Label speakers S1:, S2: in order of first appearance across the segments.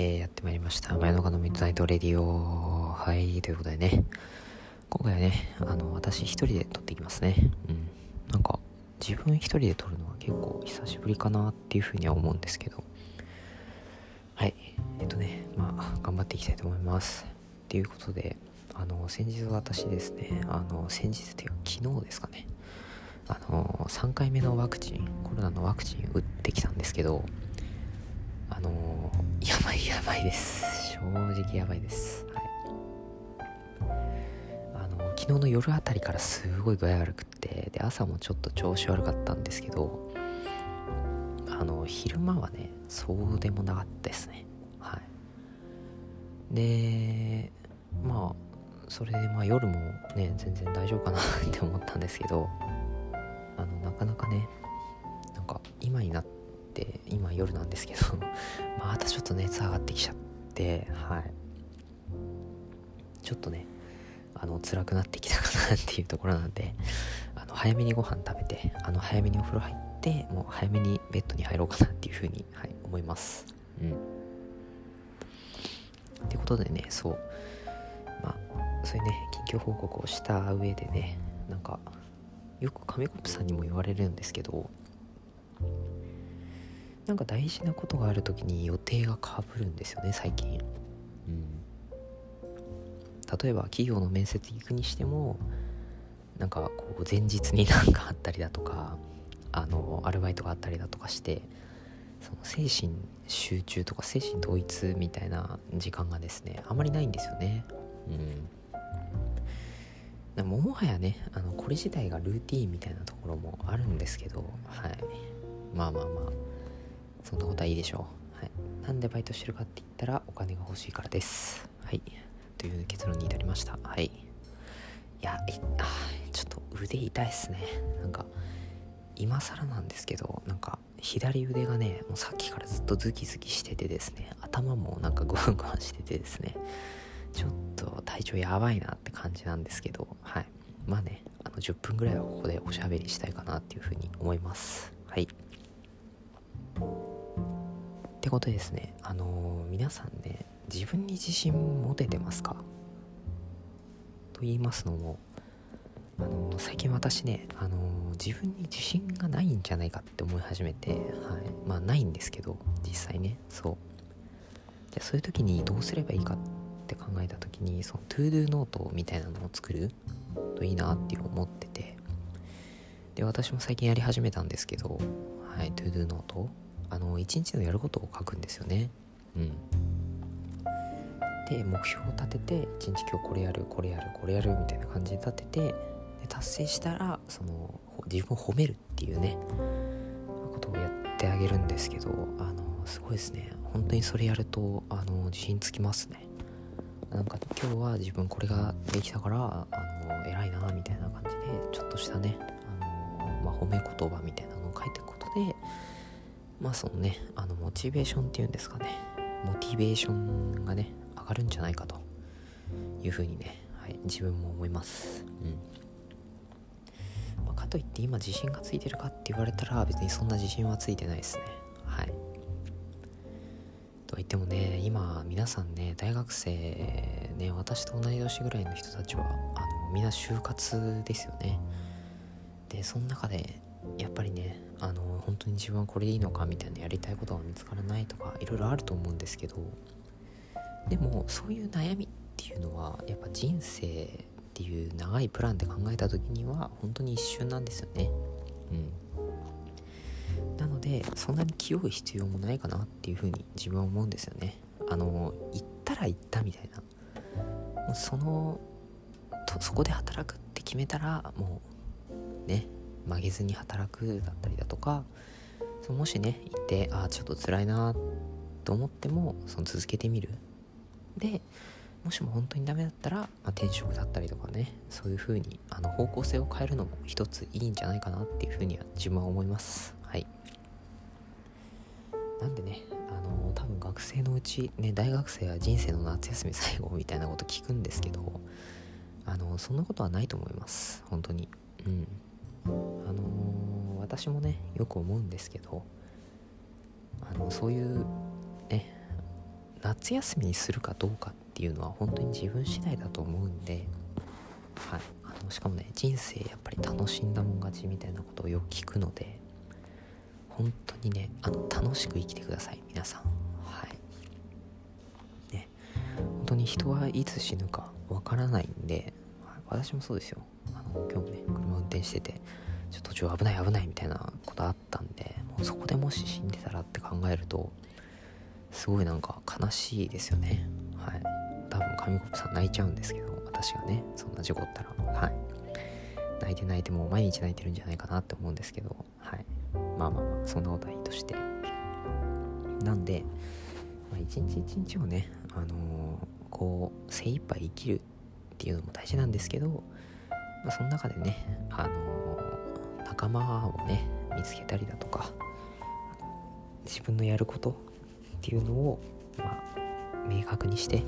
S1: えー、やってまいりました。真夜中のミッドナイトレディオ。はい、ということでね、今回はね、あの、私一人で撮っていきますね。うん。なんか、自分一人で撮るのは結構久しぶりかなっていうふうには思うんですけど、はい、えっとね、まあ、頑張っていきたいと思います。ということで、あの、先日私ですね、あの、先日っていうか昨日ですかね、あの、3回目のワクチン、コロナのワクチン打ってきたんですけど、あの、ばいやばいです。正直やばいです。はい。あの、昨日の夜あたりからすごい具合悪くってで朝もちょっと調子悪かったんですけどあの、昼間はねそうでもなかったですね。はい。でまあそれでまあ夜もね全然大丈夫かなって思ったんですけどあのなかなかねなんか今になってて今夜なんですけど。またちょっと熱上がってきちゃって。はい。ちょっとねあの辛くなってきたかなっていうところなんで。あの早めにご飯食べてあの早めにお風呂入ってもう早めにベッドに入ろうかなっていうふうに、はい、思います。うん。ってことでねそう。まあそういうね緊急報告をした上でねなんかよく紙コップさんにも言われるんですけどなんか大事なことがある時に予定がかぶるんですよね最近。うん。例えば企業の面接行くにしてもなんかこう前日になんかあったりだとかあのアルバイトがあったりだとかしてその精神集中とか精神統一みたいな時間がですねあまりないんですよね。うん。ももはやねあのこれ自体がルーティーンみたいなところもあるんですけどはい。まあまあまあ。そんなことはいいでしょう。はい。なんでバイトしてるかって言ったらお金が欲しいからです。はい。という結論に至りました。はい。いや、いあちょっと腕痛いっすね。なんか、今更なんですけど、なんか、左腕がね、もうさっきからずっとズキズキしててですね、頭もなんかゴワゴワしててですね、ちょっと体調やばいなって感じなんですけど、はい。まあね、あの10分ぐらいはここでおしゃべりしたいかなっていうふうに思います。はい。ってことですね。あの、皆さんね自分に自信持ててますか？と言いますのもあの、最近私ね、あの、自分に自信がないんじゃないかって思い始めて、はい、まあないんですけど実際ねそう。じゃそういう時にどうすればいいかって考えた時にその to do ノートみたいなのを作る？といいなっていう思ってて。で私も最近やり始めたんですけどはい to do ノート。あの一日のやることを書くんですよね。うん。で目標を立てて一日今日これやるこれやるこれやるみたいな感じで立ててで達成したらその自分を褒めるっていうねことをやってあげるんですけどあのすごいですね。本当にそれやるとあの自信つきますね。なんか今日は自分これができたからあの偉いなみたいな感じでちょっとしたねあの、まあ、褒め言葉みたいなまあそのねあのモチベーションっていうんですかね。モチベーションがね上がるんじゃないかというふうにね、はい、自分も思います。うん。まあ、かといって今自信がついてるかって言われたら別にそんな自信はついてないですね。はい。とは言ってもね今皆さんね大学生ね私と同い年ぐらいの人たちはあのみんな就活ですよね。でその中でやっぱりねあの本当に自分はこれでいいのかみたいなやりたいことが見つからないとかいろいろあると思うんですけどでもそういう悩みっていうのはやっぱ人生っていう長いプランで考えた時には本当に一瞬なんですよね。うん。なのでそんなに気負う必要もないかなっていうふうに自分は思うんですよね。あの行ったら行ったみたいな。そのとそこで働くって決めたらもうね曲げずに働くだったりだとかそもしね行ってああちょっと辛いなと思ってもその続けてみる。でもしも本当にダメだったら、まあ、転職だったりとかねそういう風にあの方向性を変えるのも一ついいんじゃないかなっていう風には自分は思います。はい。なんでねあの多分学生のうちね大学生は人生の夏休み最後みたいなこと聞くんですけどあのそんなことはないと思います。本当に。うん。あのー、私もねよく思うんですけどあのそういうね夏休みにするかどうかっていうのは本当に自分次第だと思うんで、はい、あのしかもね人生やっぱり楽しんだもん勝ちみたいなことをよく聞くので本当にねあの楽しく生きてください皆さん。はい。ね。本当に人はいつ死ぬかわからないんで、私もそうですよ。あの今日もね転しててちょっと途中危ない危ないみたいなことあったんでもうそこでもし死んでたらって考えるとすごいなんか悲しいですよね。はい。多分紙コップさん泣いちゃうんですけど私がねそんな事故ったら。はい。泣いて泣いてもう毎日泣いてるんじゃないかなって思うんですけどはい。まあまあまあそんなことはいいとして。なんで、まあ、一日一日をねあのー、こう精一杯生きるっていうのも大事なんですけど、まあ、その中でねあのー、仲間をね見つけたりだとか自分のやることっていうのを、まあ、明確にして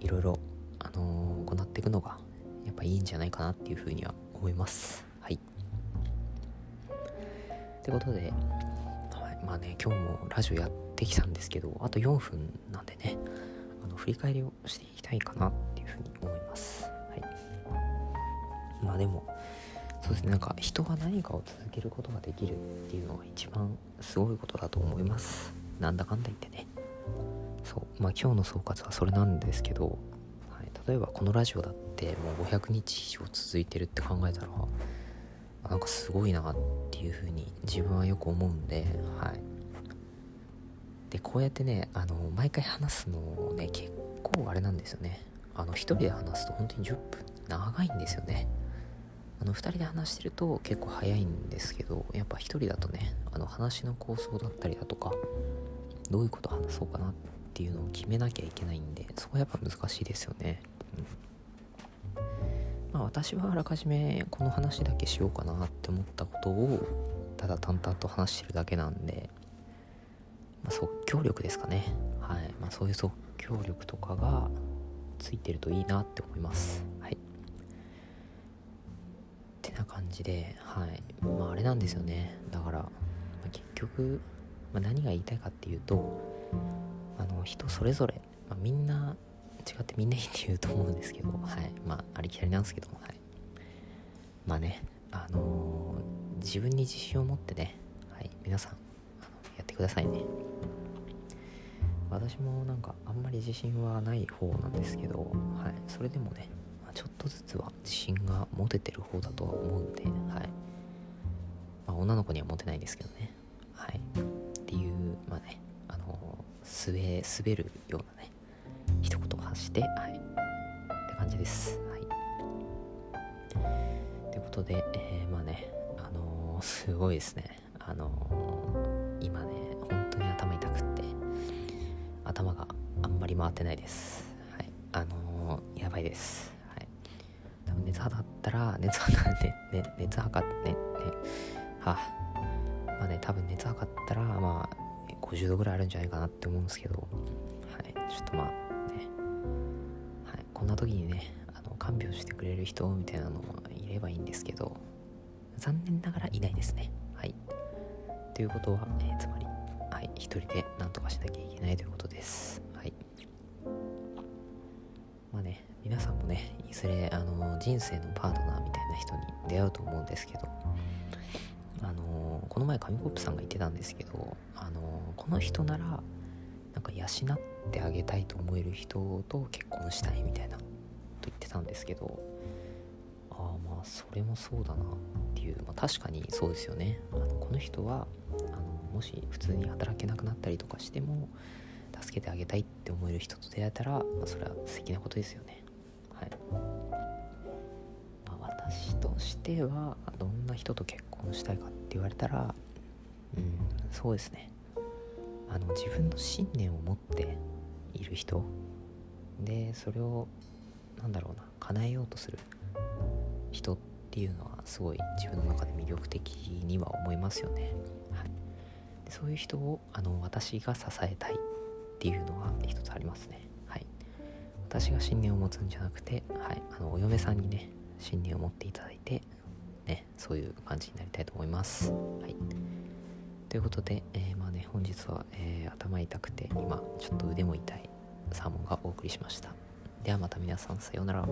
S1: いろいろ、あのー、行っていくのがやっぱいいんじゃないかなっていうふうには思います。はい。ってことで、はい、まあね今日もラジオやってきたんですけどあと4分なんでねあの振り返りをしていきたいかなっていうふうに思います。まあでもそうですねなんか人が何かを続けることができるっていうのが一番すごいことだと思います。なんだかんだ言ってね。そう。まあ今日の総括はそれなんですけど、はい、例えばこのラジオだってもう500日以上続いてるって考えたらなんかすごいなっていうふうに自分はよく思うんではい。でこうやってねあの毎回話すのね結構あれなんですよね。あの1人で話すと本当に10分長いんですよね。あの2人で話してると結構早いんですけどやっぱ1人だとねあの話の構想だったりだとかどういうこと話そうかなっていうのを決めなきゃいけないんでそこはやっぱ難しいですよね、うん。まあ、私はあらかじめこの話だけしようかなって思ったことをただ淡々と話してるだけなんで、まあ、即興力ですかね。はい、まあ、そういう即興力とかがついてるといいなって思います。感じではい。まああれなんですよね。だから、まあ、結局、まあ、何が言いたいかっていうとあの人それぞれ、まあ、みんな違ってみんないいって言うと思うんですけどはい。まあありきたりなんですけどはい。まあねあのー、自分に自信を持ってねはい。皆さんやってくださいね。私もなんかあんまり自信はない方なんですけどはい。それでもねちょっとずつは自信が持ててる方だとは思うんで、はい。まあ、女の子にはモテないですけどね、はい、っていうまあねあの滑滑るようなね一言を発してはい。って感じです。はい。ということで、えー、まあねあのー、すごいですね。あのー、今ね本当に頭痛くって頭があんまり回ってないです。はい。あの、やばいです。熱測ったら熱測って、ね、熱測ってねね。はあ。まあね多分熱測ったらまあ50度ぐらいあるんじゃないかなって思うんですけど。はい。ちょっとまあね。はい。こんな時にねあの看病してくれる人みたいなのもいればいいんですけど残念ながらいないですね。はい。ということは、えー、つまりはい。一人で何とかしなきゃいけないということです。はい。まあね皆さんもねいずれあの人生のパートナーみたいな人に出会うと思うんですけどあのこの前紙コップさんが言ってたんですけどあのこの人ならなんか養ってあげたいと思える人と結婚したいみたいなと言ってたんですけどああまあそれもそうだなっていう、まあ、確かにそうですよね。あのこの人はあのもし普通に働けなくなったりとかしても助けてあげたいって思える人と出会えたら、まあ、それは素敵なことですよね。はい、まあ、私としてはどんな人と結婚したいかって言われたらうんそうですね。あの自分の信念を持っている人。でそれをなんだろうな叶えようとする人っていうのはすごい自分の中で魅力的には思いますよね、はい、でそういう人をあの私が支えたいっていうのは一つありますね。私が信念を持つんじゃなくて、はい、あのお嫁さんにね信念を持っていただいて、ね、そういう感じになりたいと思います。はい、ということで、えー、まあね本日は、えー、頭痛くて今ちょっと腕も痛いサーモンがお送りしました。ではまた皆さんさようなら。